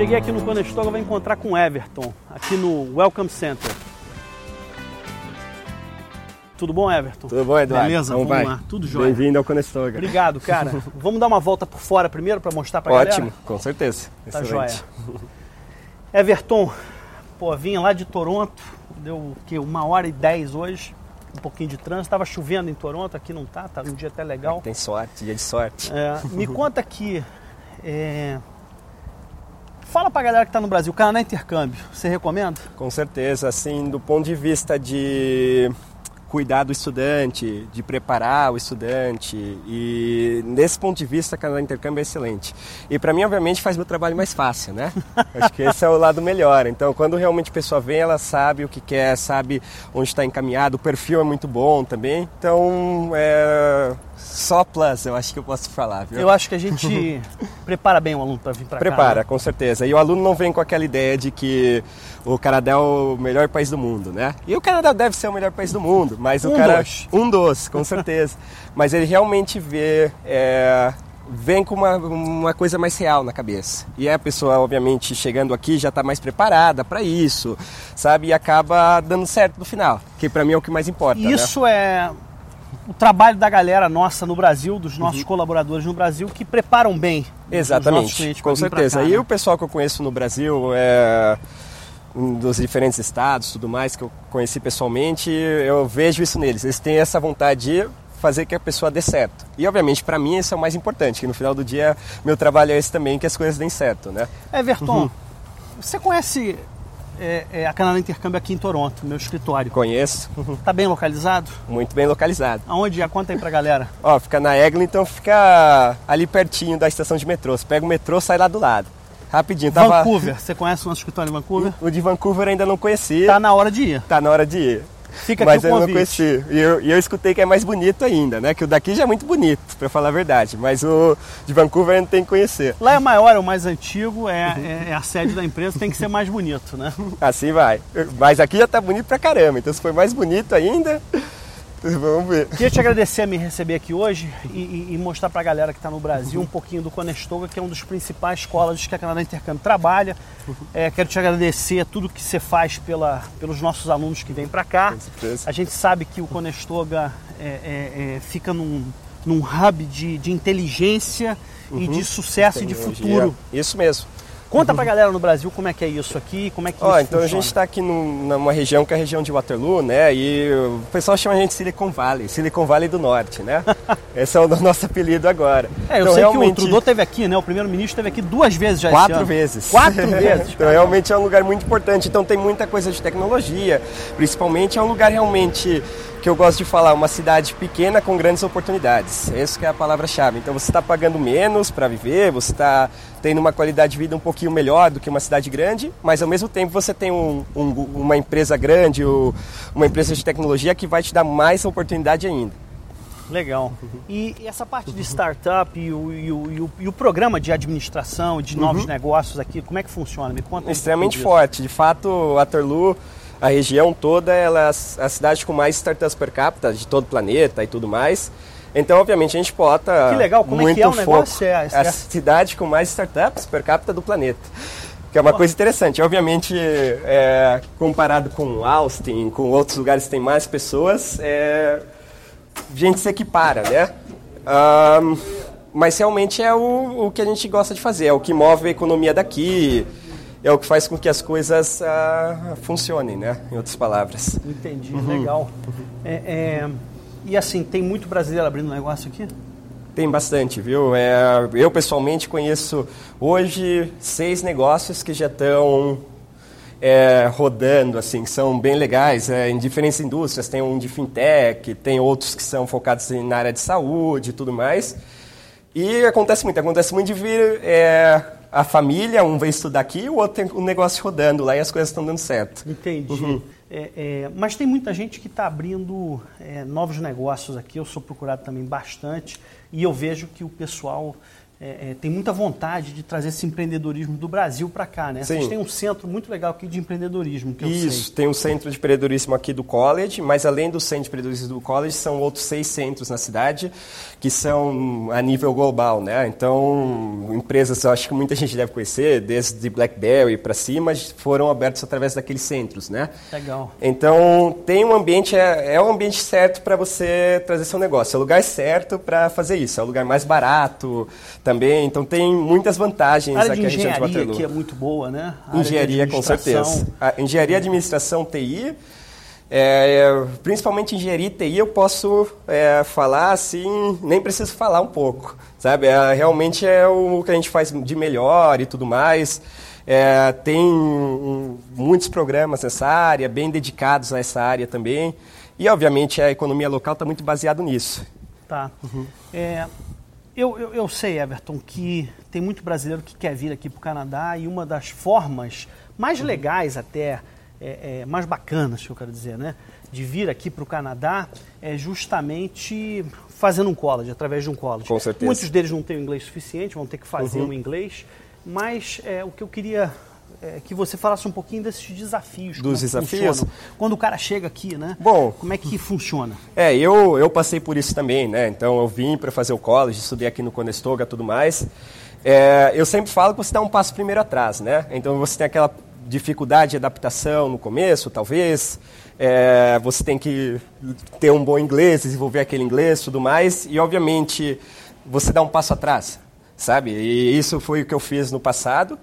Cheguei aqui no Conestoga, vou encontrar com o Everton, aqui no Welcome Center. Tudo bom, Everton? Tudo bom, Eduardo? Beleza, Como vamos vai? lá. Tudo jóia. Bem-vindo ao Conestoga. Obrigado, cara. vamos dar uma volta por fora primeiro para mostrar pra Ótimo, galera? com certeza. Tá Excelente. joia. Everton, pô, vinha lá de Toronto, deu que uma hora e dez hoje, um pouquinho de trânsito. Tava chovendo em Toronto, aqui não tá, tá um dia até legal. Tem sorte, dia de sorte. É, me conta aqui, é, fala pra galera que tá no Brasil, Canadá Intercâmbio, você recomenda? Com certeza, assim, do ponto de vista de cuidar do estudante, de preparar o estudante e nesse ponto de vista, Canadá Intercâmbio é excelente. E para mim, obviamente, faz meu trabalho mais fácil, né? Acho que esse é o lado melhor. Então, quando realmente a pessoa vem, ela sabe o que quer, sabe onde está encaminhado, o perfil é muito bom também. Então, é só plus, eu acho que eu posso falar, viu? Eu acho que a gente prepara bem o aluno para vir para cá. Prepara, né? com certeza. E o aluno não vem com aquela ideia de que o Canadá é o melhor país do mundo, né? E o Canadá deve ser o melhor país do mundo, mas o Um cara. dos. Um dos, com certeza. mas ele realmente vê. é, Vem com uma, uma coisa mais real na cabeça. E a pessoa, obviamente, chegando aqui já está mais preparada para isso, sabe? E acaba dando certo no final, que para mim é o que mais importa. né? Isso é o trabalho da galera nossa no Brasil, dos Uhum. nossos colaboradores no Brasil, que preparam bem Exatamente, com certeza. cá, E né? o pessoal que eu conheço no Brasil, é, dos diferentes estados, tudo mais que eu conheci pessoalmente, eu vejo isso neles. Eles têm essa vontade de fazer que a pessoa dê certo. E obviamente para mim isso é o mais importante, que no final do dia meu trabalho é esse também, que as coisas deem certo, né? Everton, Uhum. você conhece é, é, a Canadá Intercâmbio aqui em Toronto, meu escritório? Conheço, Tá bem localizado? muito bem localizado. Aonde é? Conta aí pra galera. Ó, fica na Eglinton, fica ali pertinho da estação de metrô. Você pega o metrô, sai lá do lado. Rapidinho, tava... Vancouver, você conhece o nosso escritório em Vancouver? O de Vancouver ainda não conheci. Tá na hora de ir. Tá na hora de ir. Fica Mas eu não convite. conheci. E eu, e eu escutei que é mais bonito ainda, né? Que o daqui já é muito bonito, pra falar a verdade. Mas o de Vancouver não tenho que conhecer. Lá é maior, é o mais antigo, é, Uhum. é- é a sede da empresa, tem que ser mais bonito, né? Assim vai. Mas aqui já tá bonito pra caramba. Então se for mais bonito ainda, vamos ver. Queria te agradecer a me receber aqui hoje e, e- mostrar pra galera que está no Brasil um pouquinho do Conestoga, que é um dos principais colleges que a Canadá Intercâmbio trabalha. É, quero te agradecer tudo que você faz pela, pelos nossos alunos que vêm para cá. Com certeza. A gente sabe que o Conestoga é, é, é, fica num, num hub de, de inteligência e de sucesso e de futuro. Isso mesmo. Conta pra galera no Brasil como é que é isso aqui, como é que Ó, isso então a funciona. gente está aqui num- numa região que é a região de Waterloo, né? E o pessoal chama a gente de Silicon Valley, Silicon Valley do Norte, né? Esse é o nosso apelido agora. É, eu Então, sei que o realmente- Trudeau esteve aqui, né? O primeiro-ministro esteve aqui duas vezes já Quatro vezes. Quatro vezes. então realmente é um lugar muito importante. Então tem muita coisa de tecnologia. Principalmente é um lugar realmente que eu gosto de falar, uma cidade pequena com grandes oportunidades. Essa que é a palavra-chave. Então você está pagando menos para viver, você está tendo uma qualidade de vida um pouquinho melhor do que uma cidade grande, mas ao mesmo tempo você tem um- um- uma empresa grande, uma empresa de tecnologia que vai te dar mais oportunidade ainda. Legal. E, e essa parte de startup e o, e o- e o- e o programa de administração, de novos negócios aqui, como é que funciona? Me conta extremamente forte. De fato, Waterloo, a região toda, ela é a cidade com mais startups per capita de todo o planeta e tudo mais. Então, obviamente, a gente bota Que legal, como é muito que é o foco. negócio? É- a é- cidade com mais startups per capita do planeta. Que é uma coisa interessante. Obviamente, é, comparado com Austin, com outros lugares que tem mais pessoas, é, a gente se equipara, né? Ahn, mas realmente é o, o que a gente gosta de fazer, é o que move a economia daqui, é o que faz com que as coisas ah, funcionem, né? Em outras palavras. Entendi, legal. É, é, e assim, tem muito brasileiro abrindo negócio aqui? Tem bastante, viu? É, eu pessoalmente conheço hoje seis negócios que já estão é, rodando, assim, que são bem legais, é, em diferentes indústrias. Tem um de fintech, tem outros que são focados em- na área de saúde e tudo mais. E acontece muito, acontece muito de vir é, a família, um vem estudar aqui, o outro tem um negócio rodando lá e as coisas estão dando certo. Entendi. Uhum. É, é, mas tem muita gente que está abrindo é, novos negócios aqui. Eu sou procurado também bastante e eu vejo que o pessoal é, é, tem muita vontade de trazer esse empreendedorismo do Brasil para cá, né? Sim. Vocês têm um centro muito legal aqui de empreendedorismo, que Isso, sei. tem um centro de empreendedorismo aqui do college, mas além do centro de empreendedorismo do college, são outros seis centros na cidade, que são a nível global, né? Então, empresas, eu acho que muita gente deve conhecer, desde BlackBerry para cima, foram abertas através daqueles centros, né? Legal. Então, tem um ambiente, é, é um ambiente certo para você trazer seu negócio, é o lugar certo para fazer isso, é o lugar mais barato também, então tem muitas vantagens A área aqui a região de engenharia Waterloo. aqui é muito boa, né? A Engenharia, com certeza. A engenharia, administração, TI, é, principalmente engenharia e TI, eu posso é, falar assim, nem preciso falar um pouco, sabe? É, realmente é o que a gente faz de melhor e tudo mais. É, tem um, muitos programas nessa área, bem dedicados a essa área também. E, obviamente, a economia local está muito baseado nisso. Tá. É, eu, eu, eu sei, Everton, que tem muito brasileiro que quer vir aqui para o Canadá e uma das formas mais legais até, é, é, mais bacanas, que eu quero dizer, né? De vir aqui para o Canadá é justamente fazendo um college, através de um college. Com certeza. Muitos deles não têm o inglês suficiente, vão ter que fazer o inglês, mas é, o que eu queria é que você falasse um pouquinho desses desafios. Dos é desafios? Quando o cara chega aqui, né? Bom. Como é que funciona? É, eu, eu passei por isso também, né? Então eu vim para fazer o college, estudei aqui no Conestoga e tudo mais. É, eu sempre falo que você dá um passo primeiro atrás, né? Então você tem aquela dificuldade de adaptação no começo, talvez. É, você tem que ter um bom inglês, desenvolver aquele inglês, tudo mais. E obviamente você dá um passo atrás, sabe? E isso foi o que eu fiz no passado.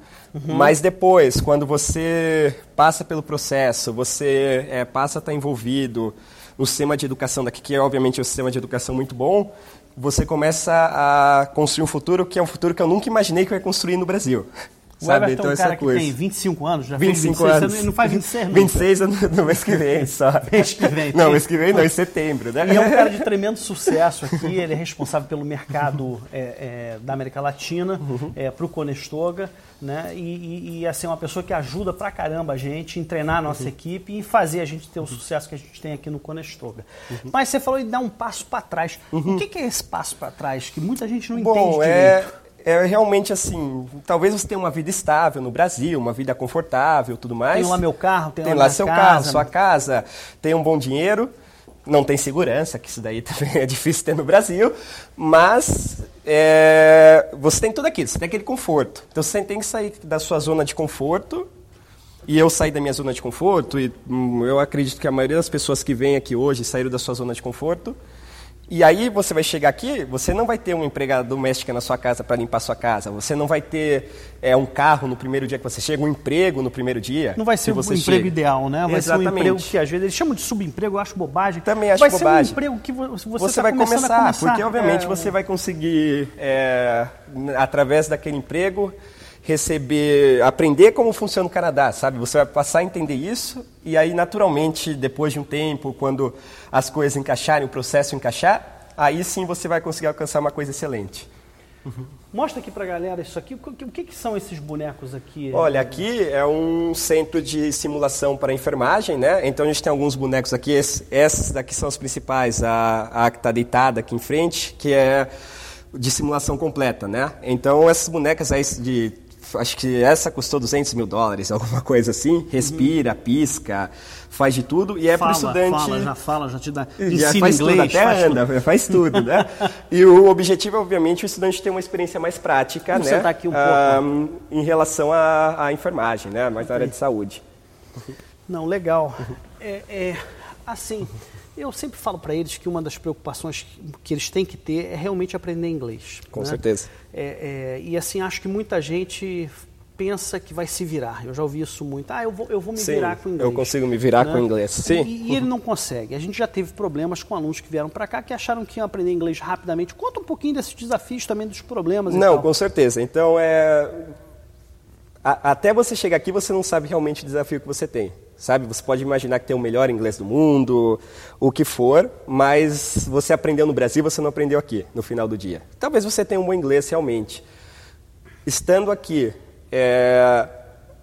Mas depois, quando você passa pelo processo, você é, passa a estar envolvido no sistema de educação daqui, que é obviamente um sistema de educação muito bom, você começa a construir um futuro que é um futuro que eu nunca imaginei que eu ia construir no Brasil. O Sabe? Everton é um cara que tem 25 anos, já 25 fez 26, anos. não faz 26 nunca. 26 no, no mês que vem só. Mês que vem. Não, mês que vem não, em setembro, né? E é um cara de tremendo sucesso aqui, ele é responsável pelo mercado é, é, da América Latina Uhum. para o Conestoga, né? E, e, e, assim, é uma pessoa que ajuda pra caramba a gente em treinar a nossa Uhum. equipe e em fazer a gente ter o sucesso que a gente tem aqui no Conestoga. Mas você falou de dar um passo para trás. O que, que é esse passo para trás? Que muita gente não entende Uhum. Bom, direito. É, realmente assim, talvez você tenha uma vida estável no Brasil, uma vida confortável, tudo mais. Tenho lá meu carro, tenho tem lá lá seu casa. carro, sua casa, tem um bom dinheiro, não tem segurança, que isso daí também é difícil ter no Brasil, mas é, você tem tudo aquilo, você tem aquele conforto. Então você tem que sair da sua zona de conforto. E eu saí da minha zona de conforto, e hum, eu acredito que a maioria das pessoas que vêm aqui hoje saíram da sua zona de conforto. E aí você vai chegar aqui, você não vai ter uma empregada doméstica na sua casa para limpar a sua casa, você não vai ter é, um carro no primeiro dia que você chega, um emprego no primeiro dia. Não vai ser um você emprego chega. ideal, né? Vai Exatamente. ser um emprego que às vezes eles chamam de subemprego, eu acho bobagem. Também acho vai bobagem. ser um emprego que vo- você, Você tá vai começar, a começar. porque obviamente É, você vai conseguir, é, através daquele emprego, receber, aprender como funciona o Canadá, sabe? Você vai passar a entender isso e aí, naturalmente, depois de um tempo, quando as coisas encaixarem, o processo encaixar, aí sim você vai conseguir alcançar uma coisa excelente. Mostra aqui pra galera isso aqui. O que, o que são esses bonecos aqui? Olha, aqui é um centro de simulação para enfermagem, né? Então a gente tem alguns bonecos aqui. Esse- Essas daqui são as principais. A, a que está deitada aqui em frente, que é de simulação completa, né? Então essas bonecas aí de acho que essa custou 200 mil dólares, alguma coisa assim. Respira, pisca, faz de tudo e é para o estudante. fala, já fala, já te dá. Já faz inglês, tudo, até faz tudo. anda, faz tudo, né? e o objetivo é, obviamente, o estudante ter uma experiência mais prática, Vamos né? sentar aqui um pouco. Em relação à, à enfermagem, né? Mais na área de saúde. Não, legal. É, é, assim, eu sempre falo para eles que uma das preocupações que, eles têm que ter é realmente aprender inglês. Com né? certeza. É, é, e assim, acho que muita gente pensa que vai se virar. Eu já ouvi isso muito. Ah, eu vou, eu vou me Sim, virar com inglês. eu consigo me virar com inglês. Sim. E, e ele não consegue. A gente já teve problemas com alunos que vieram para cá que acharam que iam aprender inglês rapidamente. Conta um pouquinho desses desafios também, dos problemas Não, com certeza. Então, é... a- até você chegar aqui, você não sabe realmente o desafio que você tem. Sabe? Você pode imaginar que tem o melhor inglês do mundo, o que for, mas você aprendeu no Brasil, você não aprendeu aqui, no final do dia. Talvez você tenha um bom inglês realmente. Estando aqui, é,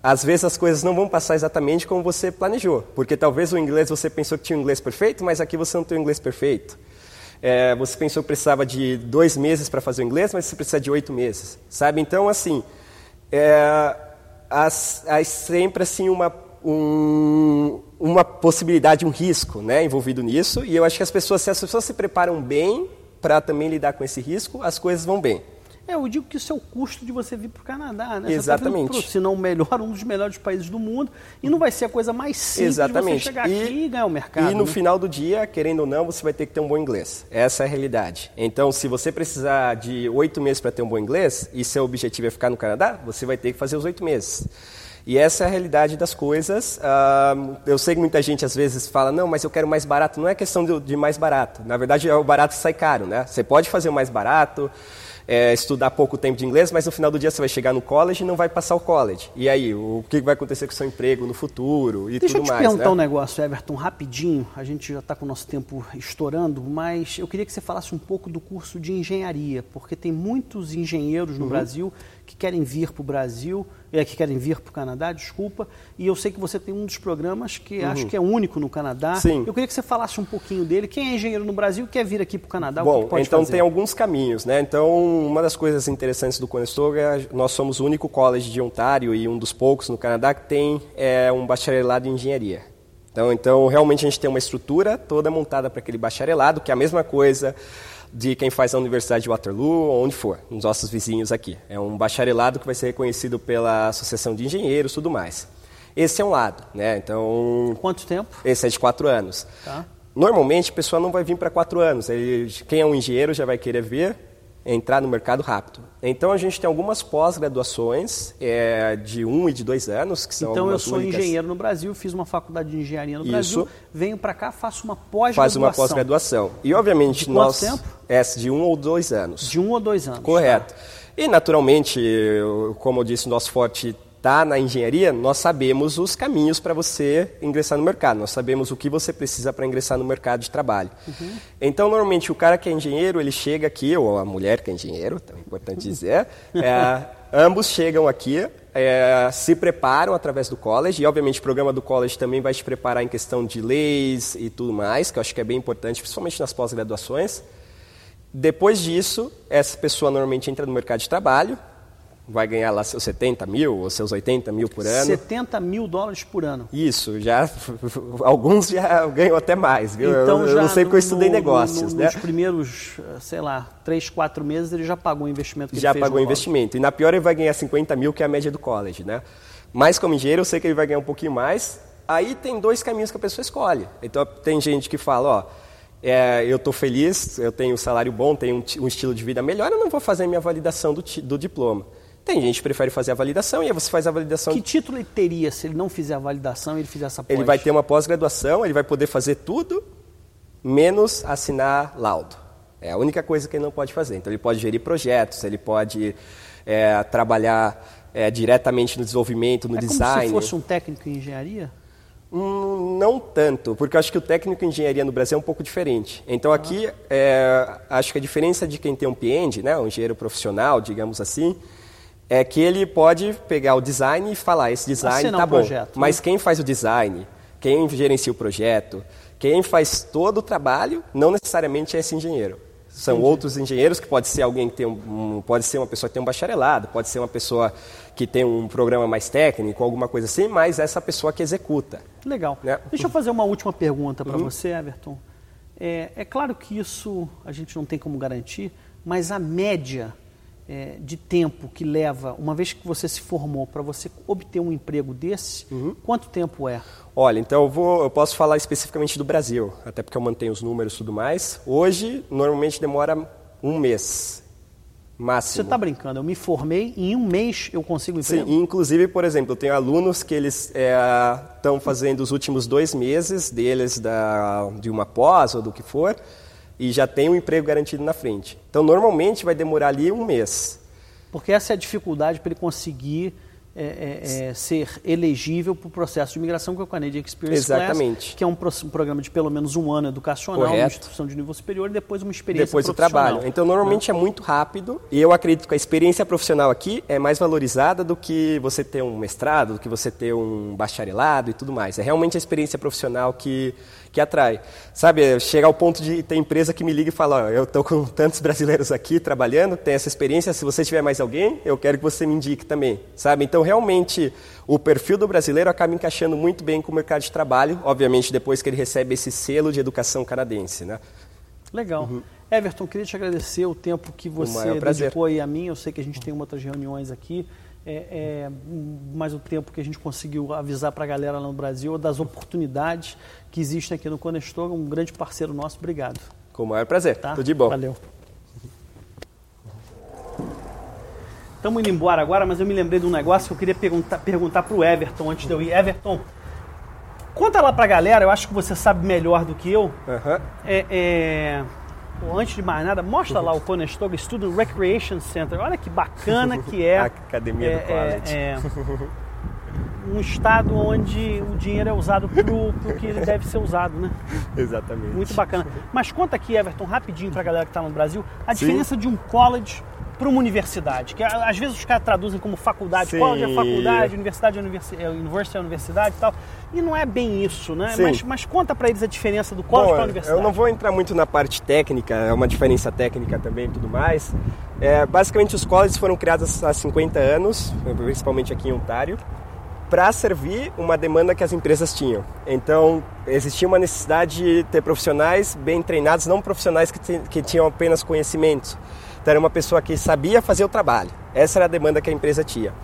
às vezes as coisas não vão passar exatamente como você planejou, porque talvez o inglês você pensou que tinha um inglês perfeito, mas aqui você não tem um inglês perfeito. É, você pensou que precisava de dois meses para fazer o inglês, mas você precisa de oito meses, sabe? Então, assim, é, há sempre assim uma um, uma possibilidade, um risco né, envolvido nisso. E eu acho que as pessoas, se as pessoas se preparam bem para também lidar com esse risco, as coisas vão bem. É, eu digo que isso é o custo de você vir para o Canadá, né? Exatamente. Você tá se não o melhor, um dos melhores países do mundo, e não vai ser a coisa mais simples Exatamente. de você chegar e, aqui e ganhar o mercado. E no né? final do dia, querendo ou não, você vai ter que ter um bom inglês. Essa é a realidade. Então, se você precisar de oito meses para ter um bom inglês, e seu objetivo é ficar no Canadá, você vai ter que fazer os oito meses. E essa é a realidade das coisas. Uh, eu sei que muita gente às vezes fala, não, mas eu quero mais barato. Não é questão de, de mais barato. Na verdade, é o barato que sai caro, né? Você pode fazer o mais barato, é, estudar pouco tempo de inglês, mas no final do dia você vai chegar no college e não vai passar o college. E aí, o que vai acontecer com o seu emprego no futuro e Deixa tudo mais, Deixa eu te perguntar né? um negócio, Everton, rapidinho. A gente já está com o nosso tempo estourando, mas eu queria que você falasse um pouco do curso de engenharia, porque tem muitos engenheiros no uhum. Brasil que querem vir para o Brasil, é, que querem vir para o Canadá, desculpa, e eu sei que você tem um dos programas que uhum. acho que é único no Canadá. Sim. Eu queria que você falasse um pouquinho dele. Quem é engenheiro no Brasil quer vir aqui para o Canadá, Bom, o que então fazer? tem alguns caminhos, né? Então, uma das coisas interessantes do Conestoga, é nós somos o único college de Ontário e um dos poucos no Canadá que tem é, um bacharelado em engenharia. Então, então, realmente a gente tem uma estrutura toda montada para aquele bacharelado, que é a mesma coisa de quem faz a Universidade de Waterloo ou onde for, nos nossos vizinhos aqui. É um bacharelado que vai ser reconhecido pela Associação de Engenheiros e tudo mais. Esse é um lado, né? Então... Quanto tempo? Esse é de quatro anos. Tá. Normalmente, a pessoa não vai vir para quatro anos. Ele, quem é um engenheiro já vai querer ver entrar no mercado rápido. Então a gente tem algumas pós-graduações é, de um e de dois anos que são Então eu sou únicas. engenheiro no Brasil, fiz uma faculdade de engenharia no Isso. Brasil, venho para cá, faço uma pós-graduação. Faz uma pós-graduação. E obviamente de nós tempo? é de um ou dois anos. De um ou dois anos. Correto. Tá. E naturalmente, como eu disse, nosso forte está na engenharia, nós sabemos os caminhos para você ingressar no mercado, nós sabemos o que você precisa para ingressar no mercado de trabalho. Uhum. Então, normalmente, o cara que é engenheiro, ele chega aqui, ou a mulher que é engenheiro, é importante dizer, é, ambos chegam aqui, é, se preparam através do college, e obviamente o programa do college também vai te preparar em questão de leis e tudo mais, que eu acho que é bem importante, principalmente nas pós-graduações. Depois disso, essa pessoa normalmente entra no mercado de trabalho, vai ganhar lá seus 70 mil ou seus 80 mil por ano. 70 mil dólares por ano. Isso, já alguns já ganham até mais, viu? Então, eu, já não sei porque eu estudei no, negócios, no, né? Nos primeiros, sei lá, 3, 4 meses ele já pagou o investimento que já ele fez pagou o investimento. E na pior ele vai ganhar 50 mil, que é a média do college, né? Mas como engenheiro eu sei que ele vai ganhar um pouquinho mais. Aí tem dois caminhos que a pessoa escolhe. Então tem gente que fala, ó, é, eu estou feliz, eu tenho um salário bom, tenho um, um, estilo de vida melhor, eu não vou fazer minha validação do, do diploma. Tem gente que prefere fazer a validação e aí você faz a validação. Que título ele teria se ele não fizer a validação e ele fizer essa pós? Ele vai ter uma pós-graduação, ele vai poder fazer tudo, menos assinar laudo. É a única coisa que ele não pode fazer. Então ele pode gerir projetos, ele pode é, trabalhar é, diretamente no desenvolvimento, no é design. Como se fosse um técnico em engenharia? Hum, não tanto, porque eu acho que o técnico em engenharia no Brasil é um pouco diferente. Então aqui, é, acho que a diferença de quem tem um PEND, né, um engenheiro profissional, digamos assim, é que ele pode pegar o design e falar, esse design Assinar tá um bom. projeto, Mas né? quem faz o design, quem gerencia o projeto, quem faz todo o trabalho, não necessariamente é esse engenheiro. São Entendi. outros engenheiros que pode ser alguém que tem um, pode ser uma pessoa que tem um bacharelado, pode ser uma pessoa que tem um programa mais técnico, alguma coisa assim, mas essa pessoa que executa. Legal. Né? Deixa eu fazer uma última pergunta para Uhum. você, Everton. É, é claro que isso a gente não tem como garantir, mas a média é, de tempo que leva, uma vez que você se formou, para você obter um emprego desse, Uhum. quanto tempo é? Olha, então eu, vou, eu posso falar especificamente do Brasil, até porque eu mantenho os números e tudo mais. Hoje, normalmente demora um mês, Você máximo. está brincando? Eu me formei, em um mês eu consigo Sim, emprego? e inclusive, por exemplo, eu tenho alunos que eles estão fazendo os últimos dois meses deles da, de uma pós ou do que for, e já tem um emprego garantido na frente. Então, normalmente vai demorar ali um mês. Porque essa é a dificuldade para ele conseguir é, é, é, ser elegível para o processo de imigração, que é o Canadian Experience Exatamente. Class, que é um, pro- um programa de pelo menos um ano educacional, Correto. uma instituição de nível superior e depois uma experiência depois profissional. trabalho. Então, normalmente é muito rápido e eu acredito que a experiência profissional aqui é mais valorizada do que você ter um mestrado, do que você ter um bacharelado e tudo mais. É realmente a experiência profissional que, que atrai. Sabe, chega ao ponto de ter empresa que me liga e fala, ó, eu estou com tantos brasileiros aqui trabalhando, tem essa experiência, se você tiver mais alguém, eu quero que você me indique também, sabe? Então, realmente, o perfil do brasileiro acaba encaixando muito bem com o mercado de trabalho, obviamente depois que ele recebe esse selo de educação canadense, né? Legal. Uhum. Everton, queria te agradecer o tempo que você dedicou aí a mim. Eu sei que a gente tem outras reuniões aqui, é, é, mas o tempo que a gente conseguiu avisar para a galera lá no Brasil das oportunidades que existem aqui no Conestor, um grande parceiro nosso. Obrigado. Com o maior prazer. Tá? Tudo de bom. Valeu. Estamos indo embora agora, mas eu me lembrei de um negócio que eu queria perguntar, perguntar para o Everton antes de eu ir. Everton, conta lá para a galera, eu acho que você sabe melhor do que eu. Uhum. É, é antes de mais nada, mostra lá o Conestoga Student Recreation Center. Olha que bacana que é. A academia é, do college. É, é, um estado onde o dinheiro é usado para o que ele deve ser usado, né? Exatamente. Muito bacana. Mas conta aqui, Everton, rapidinho para a galera que está no Brasil, a Sim. diferença de um college para uma universidade, que às vezes os caras traduzem como faculdade, Sim. college é faculdade, universidade é universidade, é universidade é universidade e tal, e não é bem isso, né? Mas, mas, conta para eles a diferença do college para a universidade. Eu não vou entrar muito na parte técnica, é uma diferença técnica também e tudo mais. É, basicamente os colleges foram criados há 50 anos, principalmente aqui em Ontário, para servir uma demanda que as empresas tinham. Então, existia uma necessidade de ter profissionais bem treinados, não profissionais que, que tinham apenas conhecimentos. Então era uma pessoa que sabia fazer o trabalho. Essa era a demanda que a empresa tinha.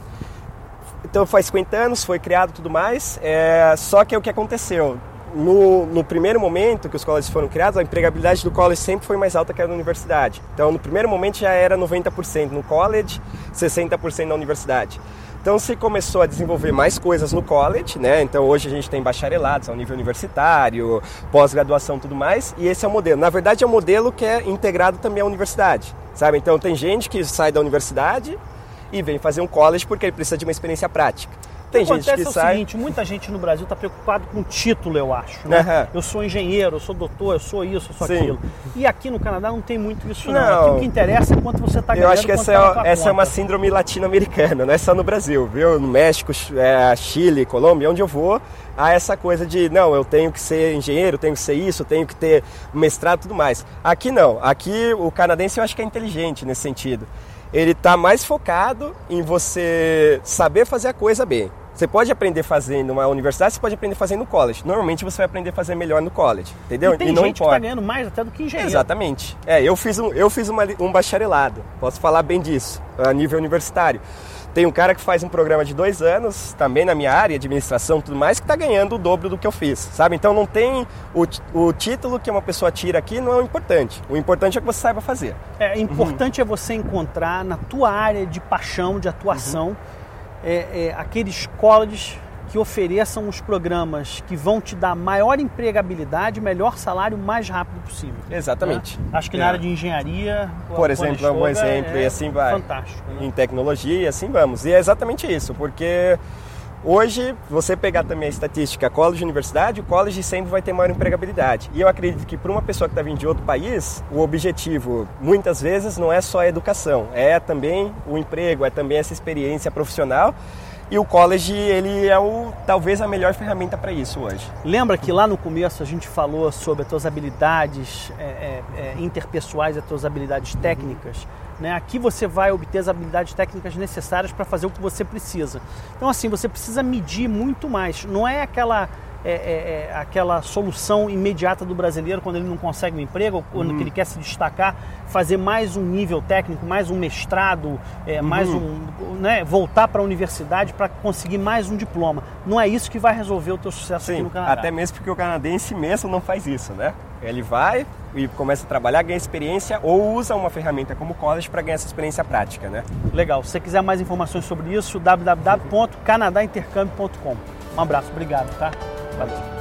Então faz 50 anos, foi criado tudo mais, é, só que o que aconteceu? No, no, primeiro momento que os colleges foram criados, a empregabilidade do college sempre foi mais alta que a da universidade. Então, no primeiro momento já era 90% no college, 60% na universidade. Então se começou a desenvolver mais coisas no college, né? Então hoje a gente tem bacharelados ao nível universitário, pós-graduação tudo mais, e esse é o modelo. Na verdade é um modelo que é integrado também à universidade, sabe? Então tem gente que sai da universidade e vem fazer um college porque ele precisa de uma experiência prática. Tem gente que é o sai... seguinte, muita gente no Brasil está preocupado com título, eu acho. Né? Uhum. Eu sou engenheiro, eu sou doutor, eu sou isso, eu sou Sim. aquilo. E aqui no Canadá não tem muito isso não. não. Aqui o que interessa é quanto você está ganhando. Eu acho que essa, tá é, essa é uma síndrome latino-americana, não é só no Brasil, viu? No México, é, Chile, Colômbia, onde eu vou, há essa coisa de, não, eu tenho que ser engenheiro, tenho que ser isso, tenho que ter mestrado e tudo mais. Aqui não, aqui o canadense eu acho que é inteligente nesse sentido. Ele está mais focado em você saber fazer a coisa bem. Você pode aprender fazendo numa universidade, você pode aprender fazendo no college. Normalmente você vai aprender a fazer melhor no college, entendeu? E tem e não gente importa. que está ganhando mais até do que engenheiro. Exatamente. É, eu fiz, um, eu fiz uma, um bacharelado, posso falar bem disso, a nível universitário. Tem um cara que faz um programa de dois anos, também na minha área, administração e tudo mais, que está ganhando o dobro do que eu fiz, sabe? Então não tem o, o título que uma pessoa tira aqui não é o importante. O importante é que você saiba fazer. É importante uhum. é você encontrar na tua área de paixão, de atuação, uhum é, é, aqueles colleges que ofereçam os programas que vão te dar maior empregabilidade, melhor salário o mais rápido possível. Exatamente. Né? Acho que é. na área de engenharia. Por exemplo, é um bom exemplo, é, e assim vai. Fantástico. Né? Em tecnologia, e assim vamos. E é exatamente isso, porque Hoje, você pegar também a estatística college universidade, o college sempre vai ter maior empregabilidade. E eu acredito que para uma pessoa que está vindo de outro país, o objetivo muitas vezes não é só a educação, é também o emprego, é também essa experiência profissional. E o college, ele é o, talvez a melhor ferramenta para isso hoje. Lembra que lá no começo a gente falou sobre as tuas habilidades é, é, é interpessoais, as tuas habilidades técnicas? Né? Aqui você vai obter as habilidades técnicas necessárias para fazer o que você precisa. Então, assim, você precisa medir muito mais. Não é aquela é, é, é, aquela solução imediata do brasileiro quando ele não consegue um emprego, ou quando uhum. ele quer se destacar, fazer mais um nível técnico, mais um mestrado, é, uhum. mais um, né, voltar para a universidade para conseguir mais um diploma. Não é isso que vai resolver o teu sucesso Sim, aqui no Canadá. Até mesmo porque o canadense mesmo não faz isso, né? Ele vai e começa a trabalhar, ganha experiência ou usa uma ferramenta como o college para ganhar essa experiência prática, né? Legal. Se você quiser mais informações sobre isso, www.canadaintercâmbio.com. Um abraço, obrigado, tá? Valeu.